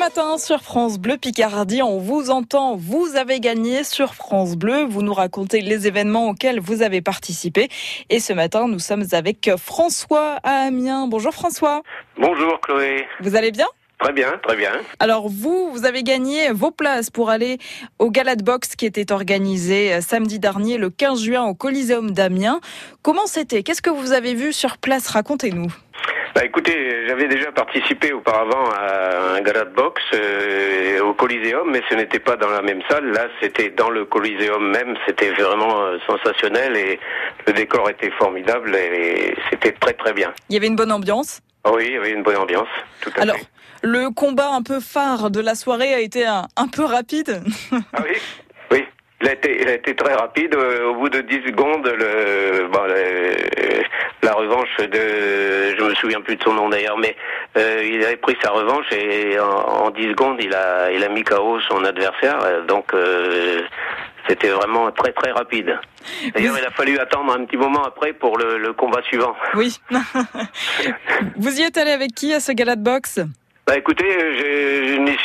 matin sur France Bleu Picardie, on vous entend, vous avez gagné sur France Bleu, vous nous racontez les événements auxquels vous avez participé. Et ce matin, nous sommes avec François à Amiens. Bonjour François. Bonjour Chloé. Vous allez bien? Très bien, très bien. Alors vous, vous avez gagné vos places pour aller au Gala de boxe qui était organisé euh, samedi dernier, le 15 juin, au Coliseum d'Amiens. Comment c'était? Qu'est-ce que vous avez vu sur place? Racontez-nous. Bah écoutez, j'avais déjà participé auparavant à un gala de boxe euh, au Coliseum, mais ce n'était pas dans la même salle. Là, c'était dans le Coliseum même. C'était vraiment euh, sensationnel et le décor était formidable et c'était très très bien. Il y avait une bonne ambiance? Oui, il y avait une bonne ambiance. Tout à Alors, fait. le combat un peu phare de la soirée a été un, un peu rapide? Ah oui Oui. Il a, été, il a été très rapide. Euh, Au bout de 10 secondes, le, bon, revanche de, je me souviens plus de son nom d'ailleurs, mais euh, il avait pris sa revanche et en, en 10 secondes, il a, il a mis KO son adversaire. Euh, Donc euh, c'était vraiment très très rapide. D'ailleurs, il a fallu attendre un petit moment après pour le, le combat suivant. Oui. vous y êtes allé avec qui à ce gala de boxe? Bah écoutez,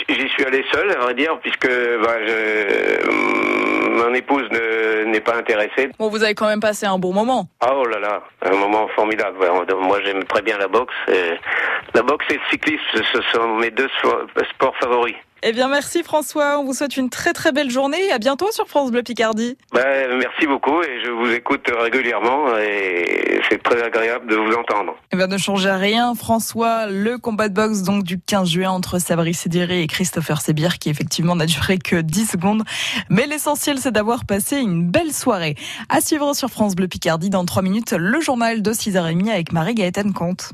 j'y suis allé seul, à vrai dire, puisque bah, je, mon épouse ne- n'est pas intéressée. Bon, vous avez quand même passé un bon moment. Ah oh là là, un moment formidable. Moi j'aime très bien la boxe. La boxe et le cyclisme, ce sont mes deux sports favoris. Eh bien, merci François. On vous souhaite une très très belle journée et à bientôt sur France Bleu Picardie. Ben, merci beaucoup et je vous écoute régulièrement et c'est très agréable de vous entendre. Eh bien, ne changez rien, François. Le combat de boxe donc du 15 juin entre Sabri Sédiré et Christopher Sebir qui effectivement n'a duré que 10 secondes. Mais l'essentiel, c'est d'avoir passé une belle soirée. À suivre sur France Bleu Picardie dans 3 minutes, le journal de 6h30 avec Marie-Gaëtane Comte.